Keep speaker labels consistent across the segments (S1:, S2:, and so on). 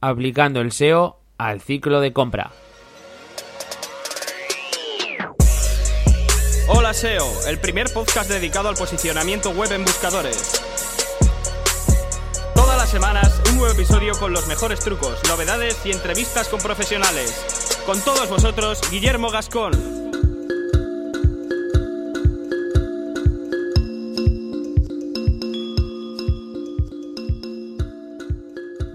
S1: aplicando el SEO al ciclo de compra.
S2: Hola SEO, el primer podcast dedicado al posicionamiento web en buscadores. Todas las semanas un nuevo episodio con los mejores trucos, novedades y entrevistas con profesionales. Con todos vosotros, Guillermo Gascón.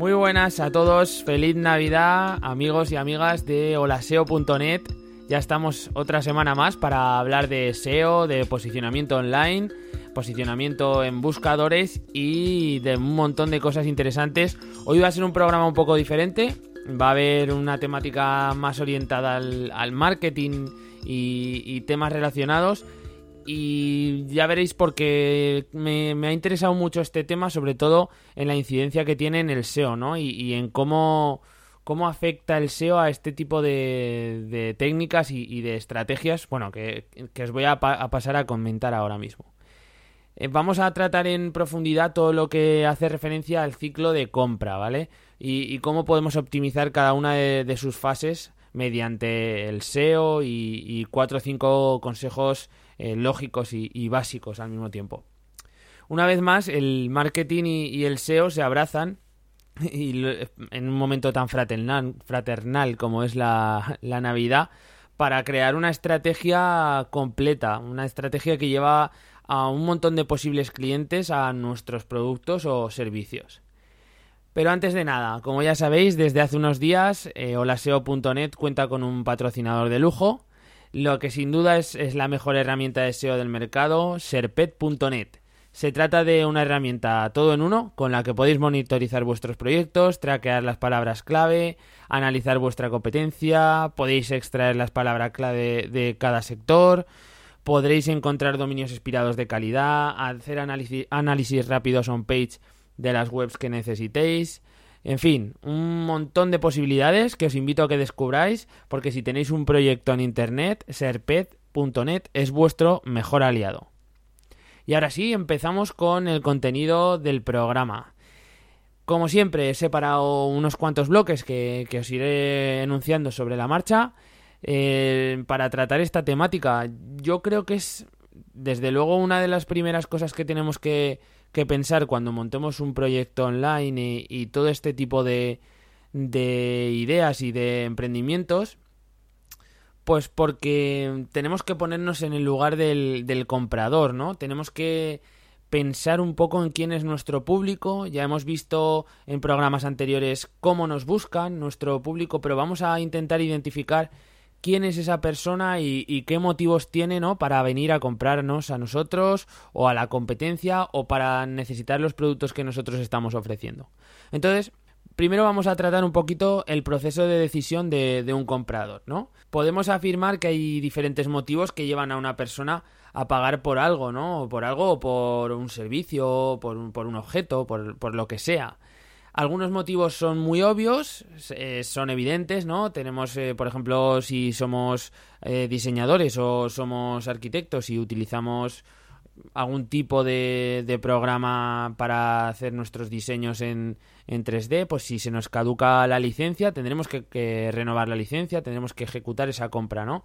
S1: Muy buenas a todos, feliz Navidad, amigos y amigas de holaseo.net. Ya estamos otra semana más para hablar de SEO, de posicionamiento online, posicionamiento en buscadores y de un montón de cosas interesantes. Hoy va a ser un programa un poco diferente, va a haber una temática más orientada al, marketing y temas relacionados y ya veréis porque me, ha interesado mucho este tema, sobre todo en la incidencia que tiene en el SEO, ¿no? Y, en cómo, cómo afecta el SEO a este tipo de, técnicas y, de estrategias, bueno, que, os voy a, pasar a comentar ahora mismo. Eh, vamos a tratar en profundidad todo lo que hace referencia al ciclo de compra, ¿vale? Y, cómo podemos optimizar cada una de, sus fases mediante el SEO y cuatro o cinco consejos eh, lógicos y, básicos al mismo tiempo. Una vez más, el marketing y, el SEO se abrazan y en un momento tan fraternal, como es la, la Navidad para crear una estrategia completa, una estrategia que lleva a un montón de posibles clientes a nuestros productos o servicios. Pero antes de nada, como ya sabéis, desde hace unos días, eh, holaseo.net cuenta con un patrocinador de lujo, lo que sin duda es, la mejor herramienta de SEO del mercado, serpet.net. Se trata de una herramienta todo en uno con la que podéis monitorizar vuestros proyectos, traquear las palabras clave, analizar vuestra competencia, podéis extraer las palabras clave de cada sector, podréis encontrar dominios inspirados de calidad, hacer análisis, análisis rápidos on-page de las webs que necesitéis, en fin, un montón de posibilidades que os invito a que descubráis, porque si tenéis un proyecto en internet, serpet.net es vuestro mejor aliado. Y ahora sí, empezamos con el contenido del programa. Como siempre, he separado unos cuantos bloques que, os iré enunciando sobre la marcha eh, para tratar esta temática. Yo creo que es, desde luego, una de las primeras cosas que tenemos que, que pensar cuando montemos un proyecto online y, todo este tipo de, de ideas y de emprendimientos, pues porque tenemos que ponernos en el lugar del, del, comprador, ¿no? Tenemos que pensar un poco en quién es nuestro público. Ya hemos visto en programas anteriores cómo nos buscan nuestro público, pero vamos a intentar identificar quién es esa persona y, qué motivos tiene ¿no? para venir a comprarnos a nosotros o a la competencia o para necesitar los productos que nosotros estamos ofreciendo. Entonces, primero vamos a tratar un poquito el proceso de decisión de, un comprador, ¿no? Podemos afirmar que hay diferentes motivos que llevan a una persona a pagar por algo, ¿no? Por algo o por un servicio, por un, por un objeto, por lo que sea. Algunos motivos son muy obvios, eh, son evidentes, ¿no? Tenemos, eh, por ejemplo, si somos eh, diseñadores o somos arquitectos y utilizamos algún tipo de, programa para hacer nuestros diseños en, en 3D, pues si se nos caduca la licencia, tendremos que, que renovar la licencia, tendremos que ejecutar esa compra, ¿no?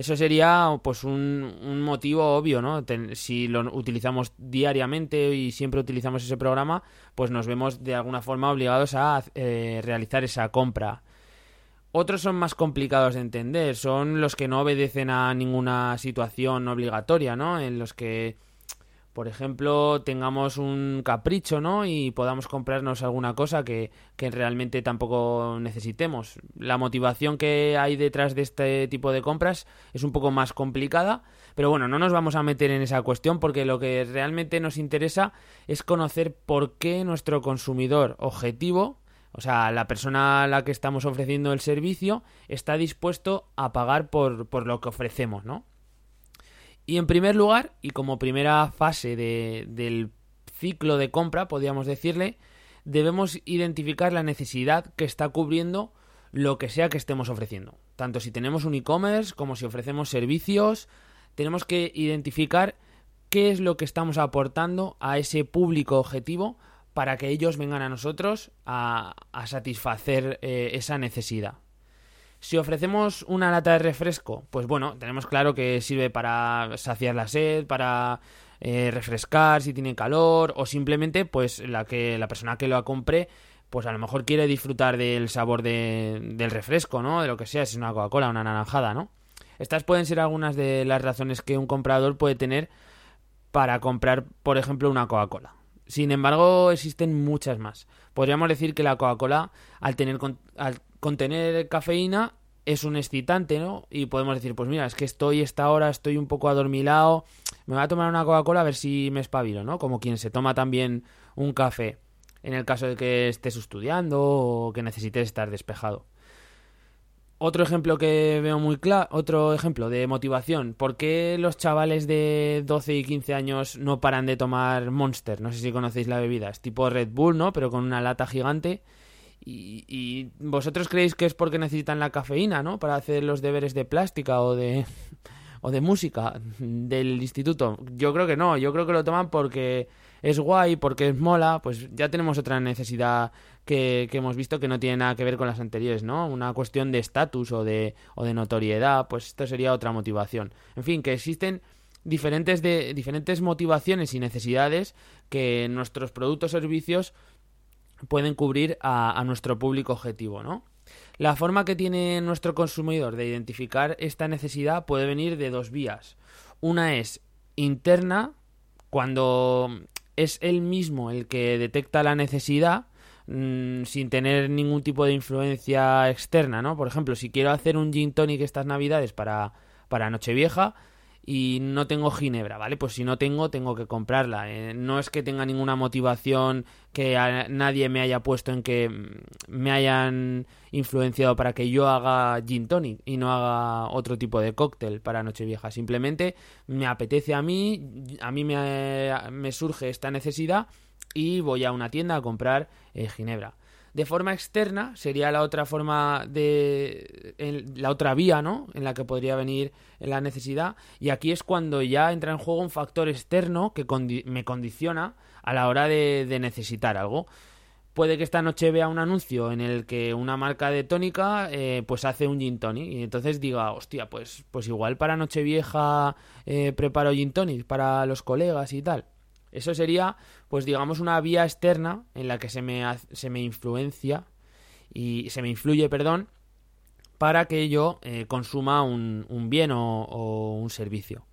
S1: Eso sería pues un, motivo obvio, ¿no? si lo utilizamos diariamente y siempre utilizamos ese programa, pues nos vemos de alguna forma obligados a eh, realizar esa compra. Otros son más complicados de entender, son los que no obedecen a ninguna situación obligatoria, ¿no? En los que por ejemplo, tengamos un capricho, ¿no? Y podamos comprarnos alguna cosa que, que, realmente tampoco necesitemos. La motivación que hay detrás de este tipo de compras es un poco más complicada, pero bueno, no nos vamos a meter en esa cuestión porque lo que realmente nos interesa es conocer por qué nuestro consumidor objetivo, o sea, la persona a la que estamos ofreciendo el servicio, está dispuesto a pagar por, por lo que ofrecemos, ¿no? Y en primer lugar, y como primera fase del ciclo de compra, podríamos decirle, debemos identificar la necesidad que está cubriendo lo que sea que estemos ofreciendo. Tanto si tenemos un e-commerce como si ofrecemos servicios, tenemos que identificar qué es lo que estamos aportando a ese público objetivo para que ellos vengan a nosotros a, satisfacer eh, esa necesidad. Si ofrecemos una lata de refresco, pues bueno, tenemos claro que sirve para saciar la sed, para eh, refrescar si tiene calor, o simplemente, pues la que la persona que lo compre, pues a lo mejor quiere disfrutar del sabor del refresco, ¿no? De lo que sea, si es una Coca-Cola, una naranjada, ¿no? Estas pueden ser algunas de las razones que un comprador puede tener para comprar, por ejemplo, una Coca-Cola. Sin embargo, existen muchas más. Podríamos decir que la Coca-Cola, al, tener, al contener cafeína, es un excitante, ¿no? Y podemos decir, pues mira, es que estoy esta hora, estoy un poco adormilado, me voy a tomar una Coca-Cola a ver si me espabilo, ¿no? Como quien se toma también un café, en el caso de que estés estudiando o que necesites estar despejado. Otro ejemplo que veo muy claro, otro ejemplo de motivación. ¿Por qué los chavales de 12 y 15 años no paran de tomar Monster? No sé si conocéis la bebida. Es tipo Red Bull, ¿no? Pero con una lata gigante. Y, vosotros creéis que es porque necesitan la cafeína, ¿no? Para hacer los deberes de plástica o de o de música del instituto. Yo creo que no. Yo creo que lo toman porque es guay, porque es mola. Pues ya tenemos otra necesidad que, hemos visto que no tiene nada que ver con las anteriores, ¿no? Una cuestión de estatus o de, o de notoriedad, pues esto sería otra motivación. En fin, que existen diferentes, de, diferentes motivaciones y necesidades que nuestros productos o servicios pueden cubrir a, nuestro público objetivo, ¿no? La forma que tiene nuestro consumidor de identificar esta necesidad puede venir de dos vías. Una es interna, cuando es él mismo el que detecta la necesidad Mm, sin tener ningún tipo de influencia externa, ¿no? Por ejemplo, si quiero hacer un gin tonic estas navidades para, para Nochevieja y no tengo ginebra, ¿vale? Pues si no tengo, tengo que comprarla. Eh, no es que tenga ninguna motivación que nadie me haya puesto en que mm, me hayan influenciado para que yo haga gin tonic y no haga otro tipo de cóctel para Nochevieja. Simplemente me apetece a mí, a mí me, me surge esta necesidad y voy a una tienda a comprar eh, ginebra. De forma externa sería la otra forma de la otra vía, ¿no? En la que podría venir la necesidad y aquí es cuando ya entra en juego un factor externo que me condiciona a la hora de, necesitar algo. Puede que esta noche vea un anuncio en el que una marca de tónica eh, pues hace un gin tonic y entonces diga, hostia, pues, pues igual para Nochevieja eh, preparo gin tonic para los colegas y tal. Eso sería, pues digamos, una vía externa en la que se me, se me influencia y se me influye, perdón, para que yo eh, consuma un, bien o, un servicio.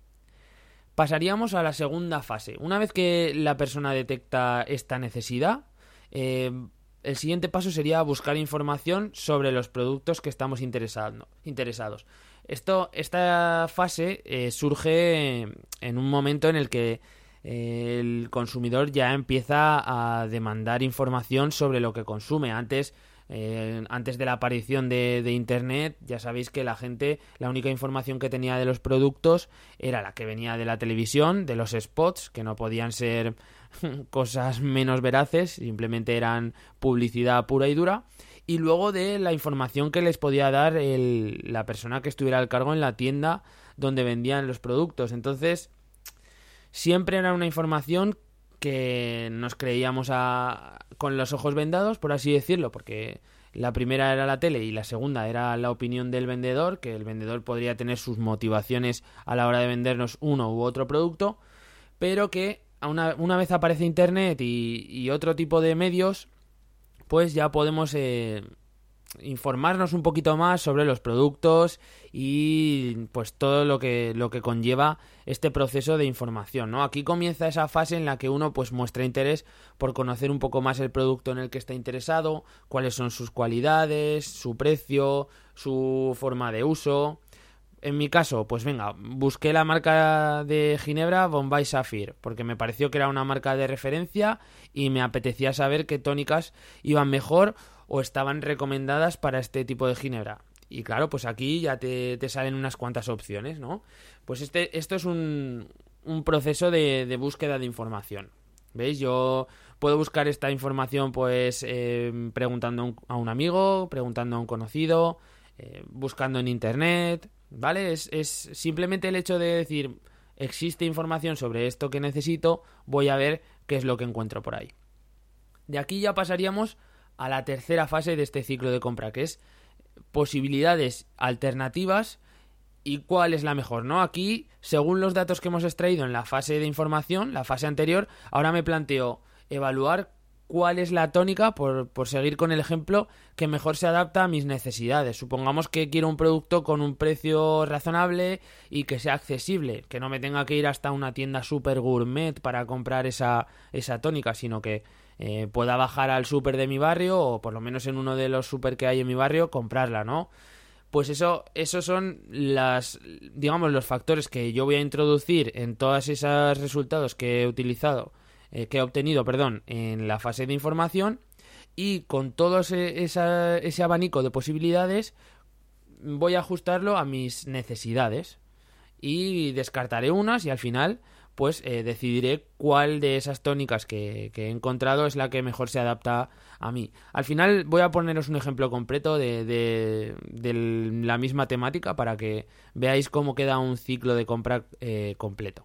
S1: Pasaríamos a la segunda fase. Una vez que la persona detecta esta necesidad, eh, el siguiente paso sería buscar información sobre los productos que estamos interesados. Esto, esta fase eh, surge en un momento en el que el consumidor ya empieza a demandar información sobre lo que consume. Antes, eh, antes de la aparición de, Internet, ya sabéis que la gente, la única información que tenía de los productos era la que venía de la televisión, de los spots, que no podían ser cosas menos veraces, simplemente eran publicidad pura y dura. Y luego de la información que les podía dar la persona que estuviera al cargo en la tienda donde vendían los productos. Entonces, siempre era una información que nos creíamos con los ojos vendados, por así decirlo, porque la primera era la tele y la segunda era la opinión del vendedor, que el vendedor podría tener sus motivaciones a la hora de vendernos uno u otro producto, pero que una, una vez aparece Internet y, otro tipo de medios, pues ya podemos eh, informarnos un poquito más sobre los productos y pues todo lo que lo que conlleva este proceso de información, ¿no? Aquí comienza esa fase en la que uno pues muestra interés por conocer un poco más el producto en el que está interesado, cuáles son sus cualidades, su precio, su forma de uso. En mi caso, pues venga, busqué la marca de Ginebra Bombay Sapphire, porque me pareció que era una marca de referencia y me apetecía saber qué tónicas iban mejor o estaban recomendadas para este tipo de ginebra. Y claro, pues aquí ya te, salen unas cuantas opciones, ¿no? Pues este, esto es un, un proceso de, búsqueda de información. ¿Veis? Yo puedo buscar esta información pues eh, preguntando a un amigo, preguntando a un conocido, eh, buscando en internet, ¿vale? Es, es simplemente el hecho de decir, existe información sobre esto que necesito, voy a ver qué es lo que encuentro por ahí. De aquí ya pasaríamos a la tercera fase de este ciclo de compra, que es posibilidades alternativas y cuál es la mejor, ¿no? Aquí, según los datos que hemos extraído en la fase de información, la fase anterior, ahora me planteo evaluar cuál es la tónica, por, por, seguir con el ejemplo, que mejor se adapta a mis necesidades. Supongamos que quiero un producto con un precio razonable y que sea accesible, que no me tenga que ir hasta una tienda super gourmet para comprar esa, esa tónica, sino que eh, pueda bajar al super de mi barrio o por lo menos en uno de los super que hay en mi barrio comprarla, ¿no? Pues eso, esos son las, digamos, los factores que yo voy a introducir en todos esos resultados que he utilizado eh, que he obtenido, perdón, en la fase de información y con todo ese, ese abanico de posibilidades voy a ajustarlo a mis necesidades y descartaré unas y al final pues eh, decidiré cuál de esas tónicas que, he encontrado es la que mejor se adapta a mí. Al final voy a poneros un ejemplo completo de, de, la misma temática para que veáis cómo queda un ciclo de compra eh, completo.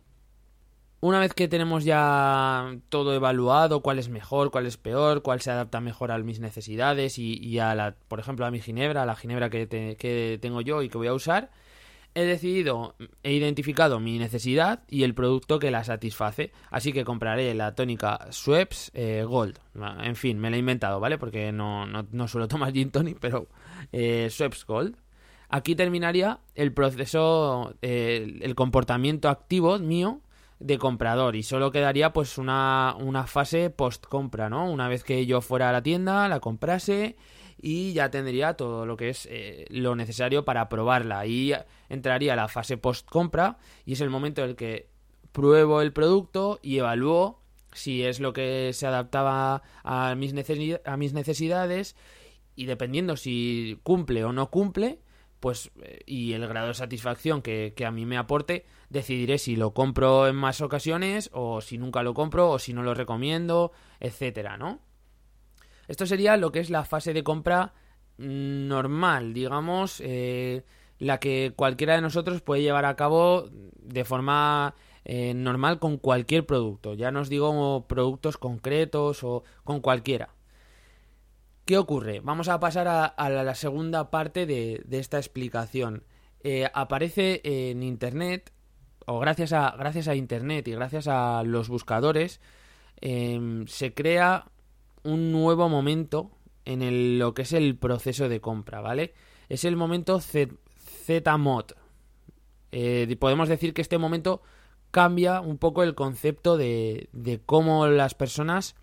S1: Una vez que tenemos ya todo evaluado, cuál es mejor, cuál es peor, cuál se adapta mejor a mis necesidades y, a la, por ejemplo, a mi ginebra, a la ginebra que, que tengo yo y que voy a usar, he decidido, he identificado mi necesidad y el producto que la satisface. Así que compraré la tónica Schweppes eh, Gold. En fin, me la he inventado, ¿vale? Porque no, no, suelo tomar gin tonic, pero eh, Gold. Aquí terminaría el proceso, eh, el comportamiento activo mío de comprador y solo quedaría pues una, una fase post compra, ¿no? Una vez que yo fuera a la tienda, la comprase y ya tendría todo lo que es eh, lo necesario para probarla. Ahí entraría la fase post compra y es el momento en el que pruebo el producto y evalúo si es lo que se adaptaba a mis, a mis necesidades y dependiendo si cumple o no cumple, pues eh, y el grado de satisfacción que, a mí me aporte, decidiré si lo compro en más ocasiones o si nunca lo compro o si no lo recomiendo, etcétera, ¿no? Esto sería lo que es la fase de compra normal, digamos, eh, la que cualquiera de nosotros puede llevar a cabo de forma eh, normal con cualquier producto. Ya no os digo productos concretos o con cualquiera. ¿Qué ocurre? Vamos a pasar a, la segunda parte de, esta explicación. Eh, aparece en Internet, o gracias a, gracias a Internet y gracias a los buscadores, se crea un nuevo momento en lo que es el proceso de compra, ¿vale? Es el momento Z-Mod. Eh, podemos decir que este momento cambia un poco el concepto de, cómo las personas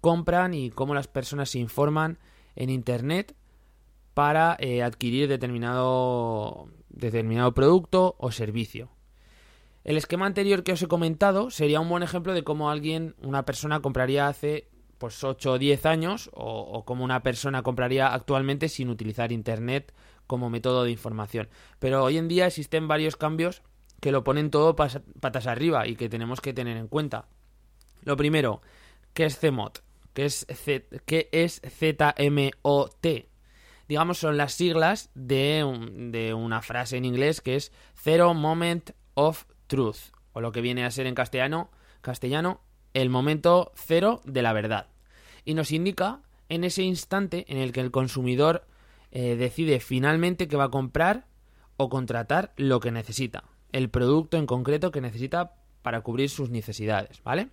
S1: compran y cómo las personas se informan en Internet para eh, adquirir determinado, determinado producto o servicio. El esquema anterior que os he comentado sería un buen ejemplo de cómo alguien, una persona compraría hace pues 8 o 10 años o, o cómo una persona compraría actualmente sin utilizar Internet como método de información. Pero hoy en día existen varios cambios que lo ponen todo patas arriba y que tenemos que tener en cuenta. Lo primero, ¿qué es CMOT? que es, es ZMOT. Digamos, son las siglas de, de una frase en inglés que es Zero Moment of Truth, o lo que viene a ser en castellano, castellano el momento cero de la verdad. Y nos indica en ese instante en el que el consumidor eh, decide finalmente que va a comprar o contratar lo que necesita, el producto en concreto que necesita para cubrir sus necesidades, ¿vale?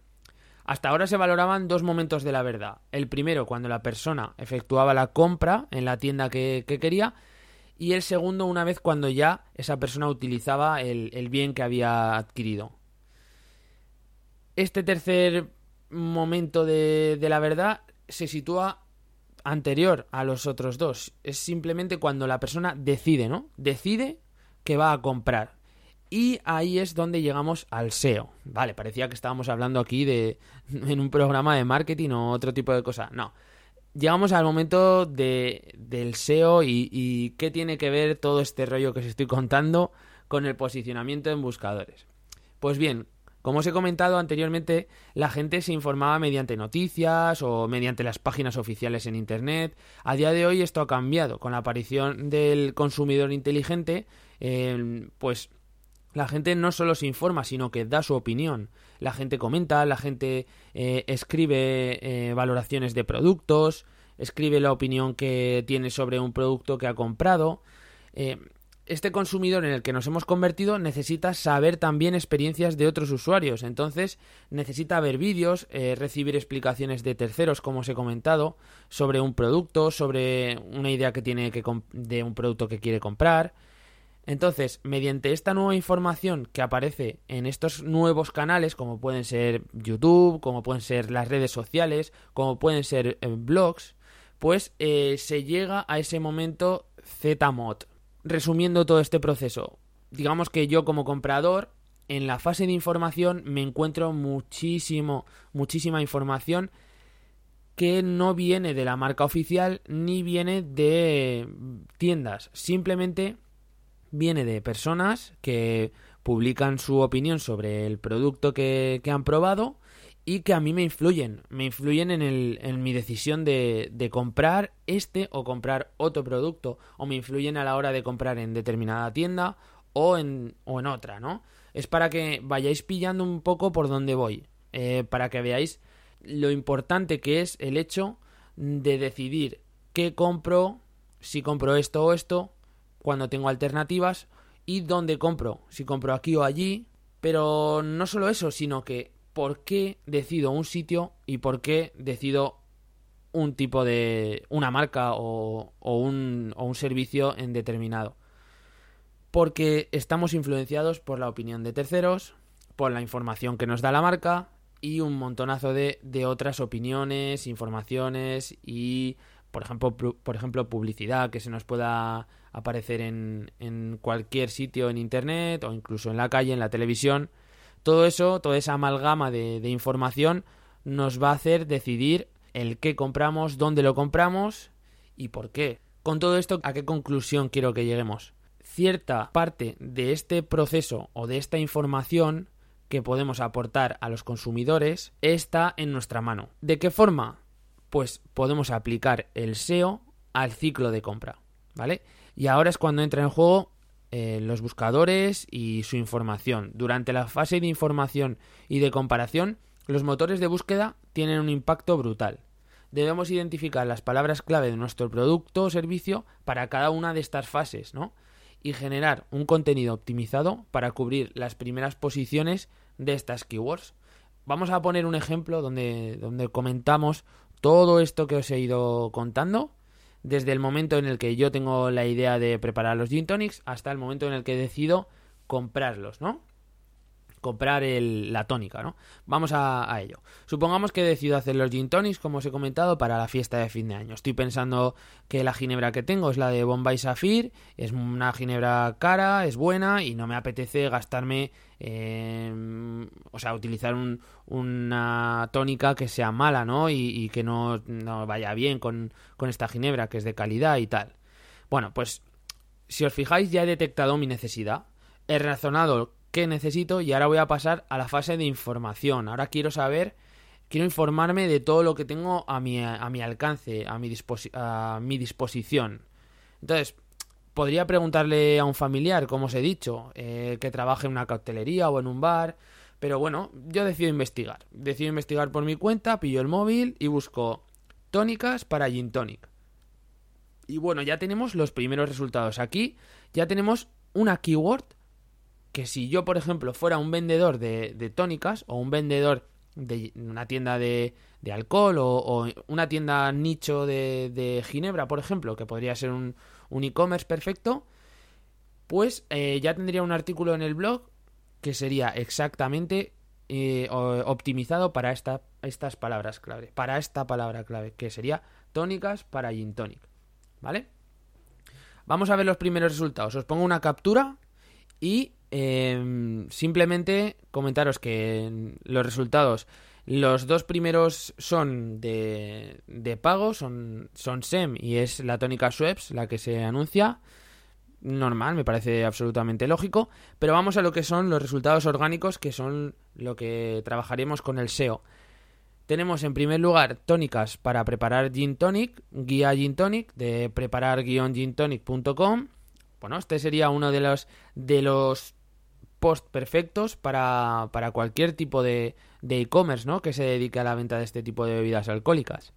S1: Hasta ahora se valoraban dos momentos de la verdad. El primero, cuando la persona efectuaba la compra en la tienda que, quería, y el segundo, una vez cuando ya esa persona utilizaba el, bien que había adquirido. Este tercer momento de, de la verdad se sitúa anterior a los otros dos. Es simplemente cuando la persona decide, ¿no? Decide que va a comprar. Y ahí es donde llegamos al SEO. Vale, parecía que estábamos hablando aquí de en un programa de marketing o otro tipo de cosa. No. Llegamos al momento de, del SEO y, y qué tiene que ver todo este rollo que os estoy contando con el posicionamiento en buscadores. Pues bien, como os he comentado anteriormente, la gente se informaba mediante noticias o mediante las páginas oficiales en Internet. A día de hoy esto ha cambiado. Con la aparición del consumidor inteligente, eh, pues la gente no solo se informa, sino que da su opinión. La gente comenta, la gente eh, escribe eh, valoraciones de productos, escribe la opinión que tiene sobre un producto que ha comprado. Eh, este consumidor en el que nos hemos convertido necesita saber también experiencias de otros usuarios. Entonces necesita ver vídeos, recibir explicaciones de terceros, como os he comentado, sobre un producto, sobre una idea que tiene que de un producto que quiere comprar. Entonces, mediante esta nueva información que aparece en estos nuevos canales, como pueden ser YouTube, como pueden ser las redes sociales, como pueden ser eh, blogs, pues eh, se llega a ese momento ZMod. Resumiendo todo este proceso, digamos que yo como comprador, en la fase de información me encuentro muchísimo, muchísima información que no viene de la marca oficial ni viene de tiendas. Simplemente viene de personas que publican su opinión sobre el producto que, han probado y que a mí me influyen, me influyen en, el, en mi decisión de, de, comprar este o comprar otro producto, o me influyen a la hora de comprar en determinada tienda o en, o en otra, ¿no? Es para que vayáis pillando un poco por dónde voy, eh, para que veáis lo importante que es el hecho de decidir qué compro, si compro esto o esto, cuando tengo alternativas y dónde compro, si compro aquí o allí, pero no solo eso, sino que por qué decido un sitio y por qué decido un tipo de una marca o, un, o un servicio en determinado. Porque estamos influenciados por la opinión de terceros, por la información que nos da la marca y un montonazo de, de otras opiniones, informaciones y, por ejemplo, por ejemplo, publicidad que se nos pueda aparecer en, en cualquier sitio en Internet o incluso en la calle, en la televisión. Todo eso, toda esa amalgama de, información nos va a hacer decidir el qué compramos, dónde lo compramos y por qué. Con todo esto, ¿a qué conclusión quiero que lleguemos? Cierta parte de este proceso o de esta información que podemos aportar a los consumidores está en nuestra mano. ¿De qué forma? Pues podemos aplicar el SEO al ciclo de compra, ¿vale? Y ahora es cuando entra en juego eh, los buscadores y su información. Durante la fase de información y de comparación, los motores de búsqueda tienen un impacto brutal. Debemos identificar las palabras clave de nuestro producto o servicio para cada una de estas fases, ¿no? Y generar un contenido optimizado para cubrir las primeras posiciones de estas keywords. Vamos a poner un ejemplo donde, donde comentamos todo esto que os he ido contando desde el momento en el que yo tengo la idea de preparar los gin tonics hasta el momento en el que decido comprarlos, ¿no? Comprar la tónica, ¿no? Vamos a, ello. Supongamos que decido hacer los gin tonics, como os he comentado, para la fiesta de fin de año. Estoy pensando que la ginebra que tengo es la de Bombay Sapphire, es una ginebra cara, es buena y no me apetece gastarme, eh, o sea, utilizar una tónica que sea mala, ¿no? Y, que no, vaya bien con esta ginebra, que es de calidad y tal. Bueno, pues si os fijáis ya he detectado mi necesidad. He razonado qué necesito y ahora voy a pasar a la fase de información. Ahora quiero saber, quiero informarme de todo lo que tengo a mi, a mi alcance, a mi, a mi disposición. Entonces, podría preguntarle a un familiar, como os he dicho, eh, que trabaje en una cautelería o en un bar. Pero bueno, yo decido investigar. Decido investigar por mi cuenta, pillo el móvil y busco tónicas para gin tonic. Y bueno, ya tenemos los primeros resultados. Aquí ya tenemos una keyword que si yo, por ejemplo, fuera un vendedor de, tónicas o un vendedor de una tienda de, alcohol o, una tienda nicho de, ginebra, por ejemplo, que podría ser un, un e-commerce perfecto, pues eh, ya tendría un artículo en el blog que sería exactamente eh, optimizado para esta, estas palabras clave, para esta palabra clave, que sería tónicas para gin tonic, ¿vale? Vamos a ver los primeros resultados. Os pongo una captura y Em, simplemente comentaros que los resultados, los dos primeros son de, de pago, son, son SEM y es la tónica Sweps la que se anuncia. Normal, me parece absolutamente lógico. Pero vamos a lo que son los resultados orgánicos, que son lo que trabajaremos con el SEO. Tenemos en primer lugar tónicas para preparar gin tonic, guía gin tonic de preparar-gintonic.com. Bueno, este sería uno de los de los post perfectos para, para cualquier tipo de e-commerce, ¿no? Que se dedique a la venta de este tipo de bebidas alcohólicas.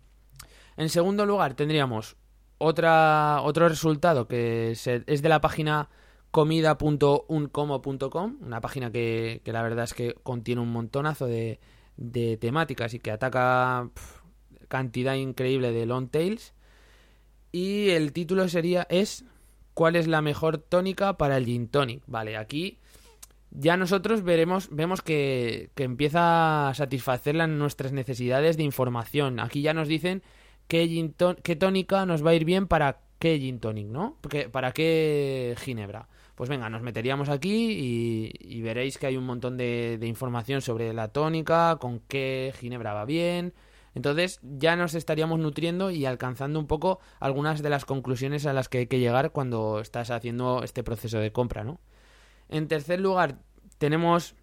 S1: En segundo lugar, tendríamos otro resultado que es de la página comida.uncomo.com, una página que, la verdad es que contiene un montonazo de, de temáticas y que ataca cantidad increíble de long tails. Y el título sería es ¿Cuál es la mejor tónica para el gin tonic? Vale, aquí ya nosotros veremos, vemos que, empieza a satisfacer nuestras necesidades de información. Aquí ya nos dicen qué, tónica nos va a ir bien para qué gin tonic, ¿no? Porque, para qué ginebra. Pues venga, nos meteríamos aquí y, veréis que hay un montón de, información sobre la tónica, con qué ginebra va bien. Entonces ya nos estaríamos nutriendo y alcanzando un poco algunas de las conclusiones a las que hay que llegar cuando estás haciendo este proceso de compra, ¿no? En tercer lugar, tenemos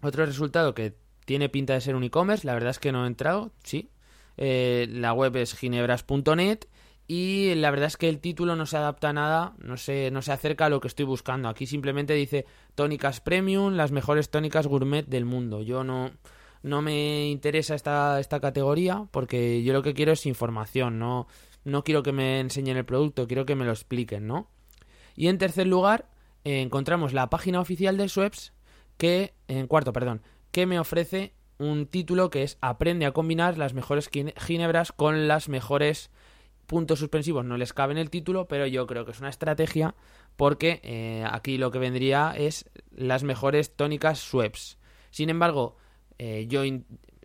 S1: otro resultado que tiene pinta de ser un e-commerce. La verdad es que no he entrado, sí. Eh, la web es ginebras.net y la verdad es que el título no se adapta a nada, no se, no se acerca a lo que estoy buscando. Aquí simplemente dice tónicas premium, las mejores tónicas gourmet del mundo. Yo no, no me interesa esta, esta categoría porque yo lo que quiero es información, no, no quiero que me enseñen el producto, quiero que me lo expliquen, ¿no? Y en tercer lugar, encontramos la página oficial de Sweps que, en cuarto, perdón, que me ofrece un título que es Aprende a combinar las mejores ginebras con las mejores puntos suspensivos no les cabe en el título, pero yo creo que es una estrategia porque eh, aquí lo que vendría es las mejores tónicas Sweps. Sin embargo, eh, yo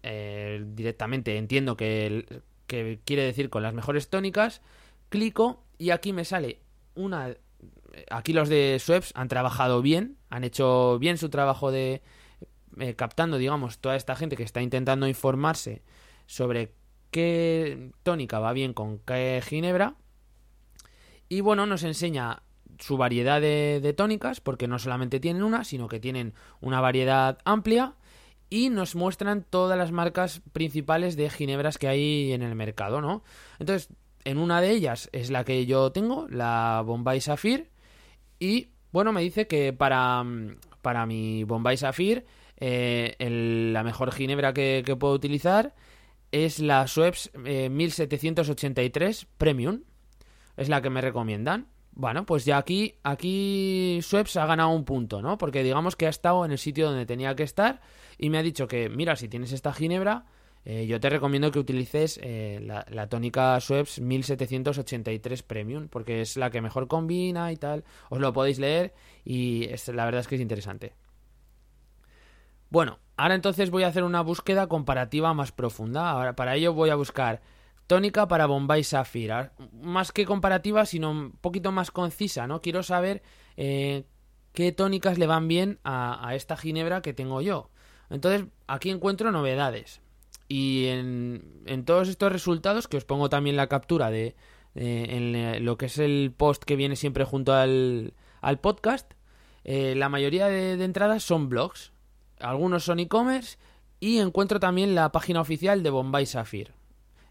S1: eh, directamente entiendo que, que quiere decir con las mejores tónicas, clico y aquí me sale una... Aquí los de Sweps han trabajado bien, han hecho bien su trabajo de captando, digamos, toda esta gente que está intentando informarse sobre qué tónica va bien con qué ginebra. Y bueno, nos enseña su variedad de, tónicas, porque no solamente tienen una, sino que tienen una variedad amplia. Y nos muestran todas las marcas principales de ginebras que hay en el mercado, ¿no? Entonces, en una de ellas es la que yo tengo, la Bombay Sapphire. Y bueno, me dice que para, para mi Bombay Sapphire, eh, la mejor ginebra que, que puedo utilizar es la Schweppes 1783 eh, Premium. Es la que me recomiendan. Bueno, pues ya aquí, aquí Schweppes ha ganado un punto, ¿no? Porque digamos que ha estado en el sitio donde tenía que estar y me ha dicho que, mira, si tienes esta ginebra, eh, yo te recomiendo que utilices eh, la, tónica Schweppes 1783 Premium, porque es la que mejor combina y tal. Os lo podéis leer y la verdad es que es interesante. Bueno, ahora entonces voy a hacer una búsqueda comparativa más profunda. Ahora, para ello voy a buscar tónica para Bombay Sapphire. Más que comparativa, sino un poquito más concisa, ¿no? Quiero saber eh, qué tónicas le van bien a, esta ginebra que tengo yo. Entonces, aquí encuentro novedades. Y en, todos estos resultados, que os pongo también la captura de en lo que es el post que viene siempre junto al, al podcast, eh, la mayoría de entradas son blogs algunos son e-commerce y encuentro también la página oficial de Bombay Sapphire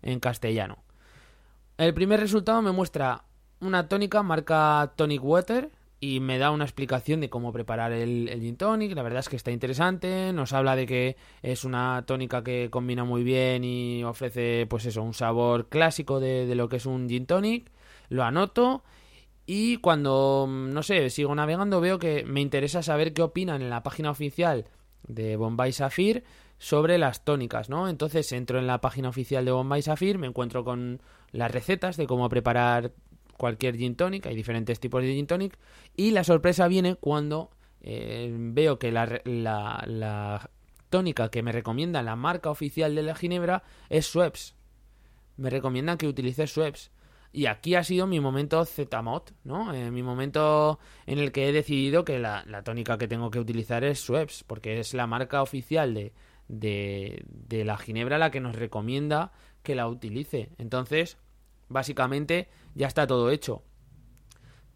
S1: en castellano. El primer resultado me muestra una tónica marca Tonic Water y me da una explicación de cómo preparar el, gin tonic. La verdad es que está interesante. Nos habla de que es una tónica que combina muy bien y ofrece, pues eso, un sabor clásico de, de lo que es un gin tonic. Lo anoto y cuando, no sé, sigo navegando veo que me interesa saber qué opinan en la página oficial de Bombay Sapphire sobre las tónicas, ¿no? Entonces entro en la página oficial de Bombay Sapphire, me encuentro con las recetas de cómo preparar cualquier gin tonic, hay diferentes tipos de gin tonic, y la sorpresa viene cuando eh, veo que la, la, la, tónica que me recomienda la marca oficial de la ginebra es Schweppes. Me recomiendan que utilice Schweppes. Y aquí ha sido mi momento ZMOD, ¿no? Eh, mi momento en el que he decidido que la, tónica que tengo que utilizar es Schweppes, porque es la marca oficial de, de, la ginebra la que nos recomienda que la utilice. Entonces, básicamente, ya está todo hecho.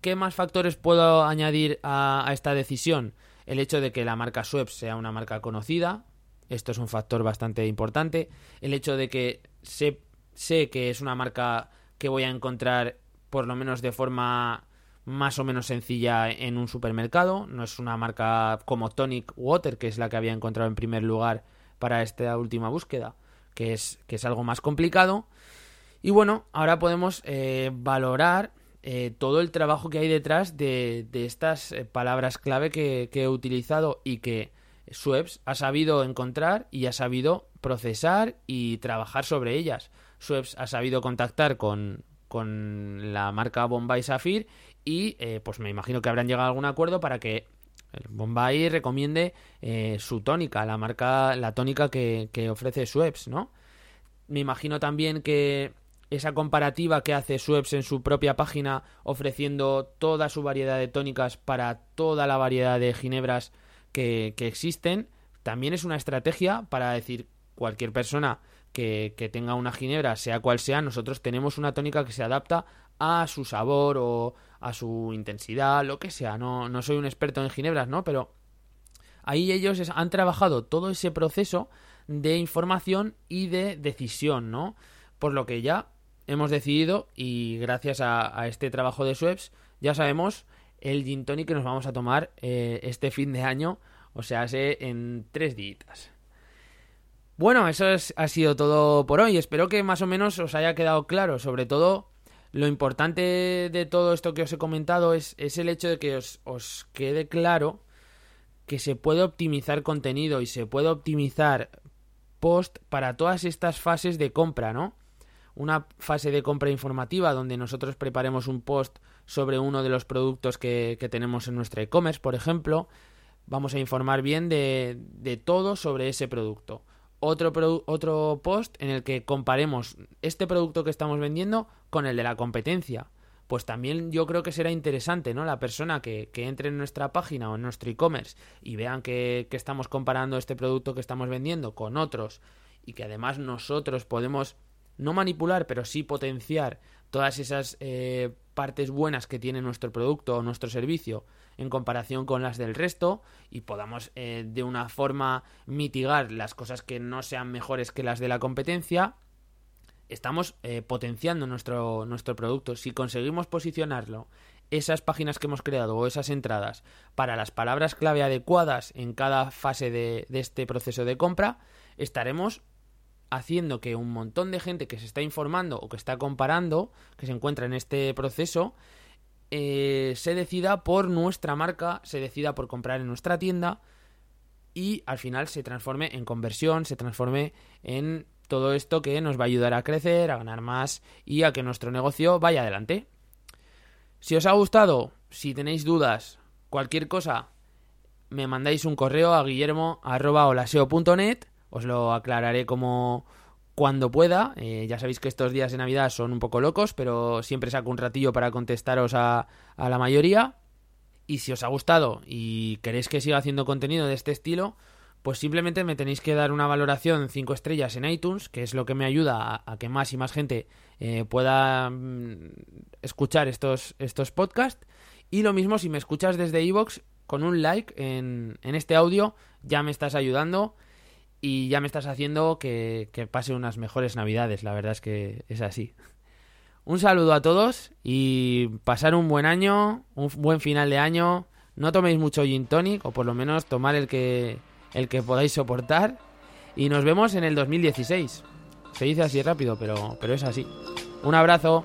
S1: ¿Qué más factores puedo añadir a, esta decisión? El hecho de que la marca Schweppes sea una marca conocida, esto es un factor bastante importante. El hecho de que sé, sé que es una marca que voy a encontrar por lo menos de forma más o menos sencilla en un supermercado, no es una marca como Tonic Water, que es la que había encontrado en primer lugar para esta última búsqueda, que es, que es algo más complicado. Y bueno, ahora podemos eh, valorar eh, todo el trabajo que hay detrás de, estas eh, palabras clave que, he utilizado y que Sweps ha sabido encontrar y ha sabido procesar y trabajar sobre ellas. Sweps ha sabido contactar con, con la marca Bombay Safir y pues me imagino que habrán llegado a algún acuerdo para que Bombay recomiende su tónica, la marca, la tónica que, que ofrece Sweps, ¿no? Me imagino también que esa comparativa que hace Sweps en su propia página ofreciendo toda su variedad de tónicas para toda la variedad de ginebras que, existen, también es una estrategia para decir cualquier persona que, tenga una ginebra, sea cual sea, nosotros tenemos una tónica que se adapta a su sabor o a su intensidad, lo que sea. No, no soy un experto en ginebras, ¿no? Pero ahí ellos han trabajado todo ese proceso de información y de decisión, ¿no? Por lo que ya hemos decidido y gracias a, este trabajo de Sweps ya sabemos el gin que nos vamos a tomar eh, este fin de año, o sea, hace en tres días. Bueno, eso ha sido todo por hoy. Espero que más o menos os haya quedado claro. Sobre todo, lo importante de todo esto que os he comentado es, es el hecho de que os, os quede claro que se puede optimizar contenido y se puede optimizar post para todas estas fases de compra, ¿no? Una fase de compra informativa donde nosotros preparemos un post sobre uno de los productos que, tenemos en nuestro e-commerce, por ejemplo. Vamos a informar bien de, de todo sobre ese producto. Otro, otro post en el que comparemos este producto que estamos vendiendo con el de la competencia. Pues también yo creo que será interesante, ¿no? La persona que, que entre en nuestra página o en nuestro e-commerce y vean que, que estamos comparando este producto que estamos vendiendo con otros y que además nosotros podemos no manipular, pero sí potenciar todas esas eh, partes buenas que tiene nuestro producto o nuestro servicio en comparación con las del resto y podamos eh, de una forma mitigar las cosas que no sean mejores que las de la competencia, estamos eh, potenciando nuestro, nuestro producto. Si conseguimos posicionarlo, esas páginas que hemos creado o esas entradas para las palabras clave adecuadas en cada fase de, de este proceso de compra, estaremos haciendo que un montón de gente que se está informando o que está comparando, que se encuentra en este proceso, eh, se decida por nuestra marca, se decida por comprar en nuestra tienda y al final se transforme en conversión, se transforme en todo esto que nos va a ayudar a crecer, a ganar más y a que nuestro negocio vaya adelante. Si os ha gustado, si tenéis dudas, cualquier cosa, me mandáis un correo a guillermo.olaseo.net os lo aclararé como cuando pueda. Eh, ya sabéis que estos días de Navidad son un poco locos, pero siempre saco un ratillo para contestaros a, a la mayoría. Y si os ha gustado y queréis que siga haciendo contenido de este estilo, pues simplemente me tenéis que dar una valoración 5 estrellas en iTunes, que es lo que me ayuda a, que más y más gente eh, pueda mm, escuchar estos, estos podcasts. Y lo mismo si me escuchas desde iVoox, con un like en, en este audio, ya me estás ayudando y ya me estás haciendo que, pase unas mejores navidades, la verdad es que es así. Un saludo a todos y pasar un buen año, un buen final de año. No toméis mucho gin tonic, o por lo menos tomar el que, el que podáis soportar. Y nos vemos en el 2016. Se dice así rápido, pero, pero es así. Un abrazo.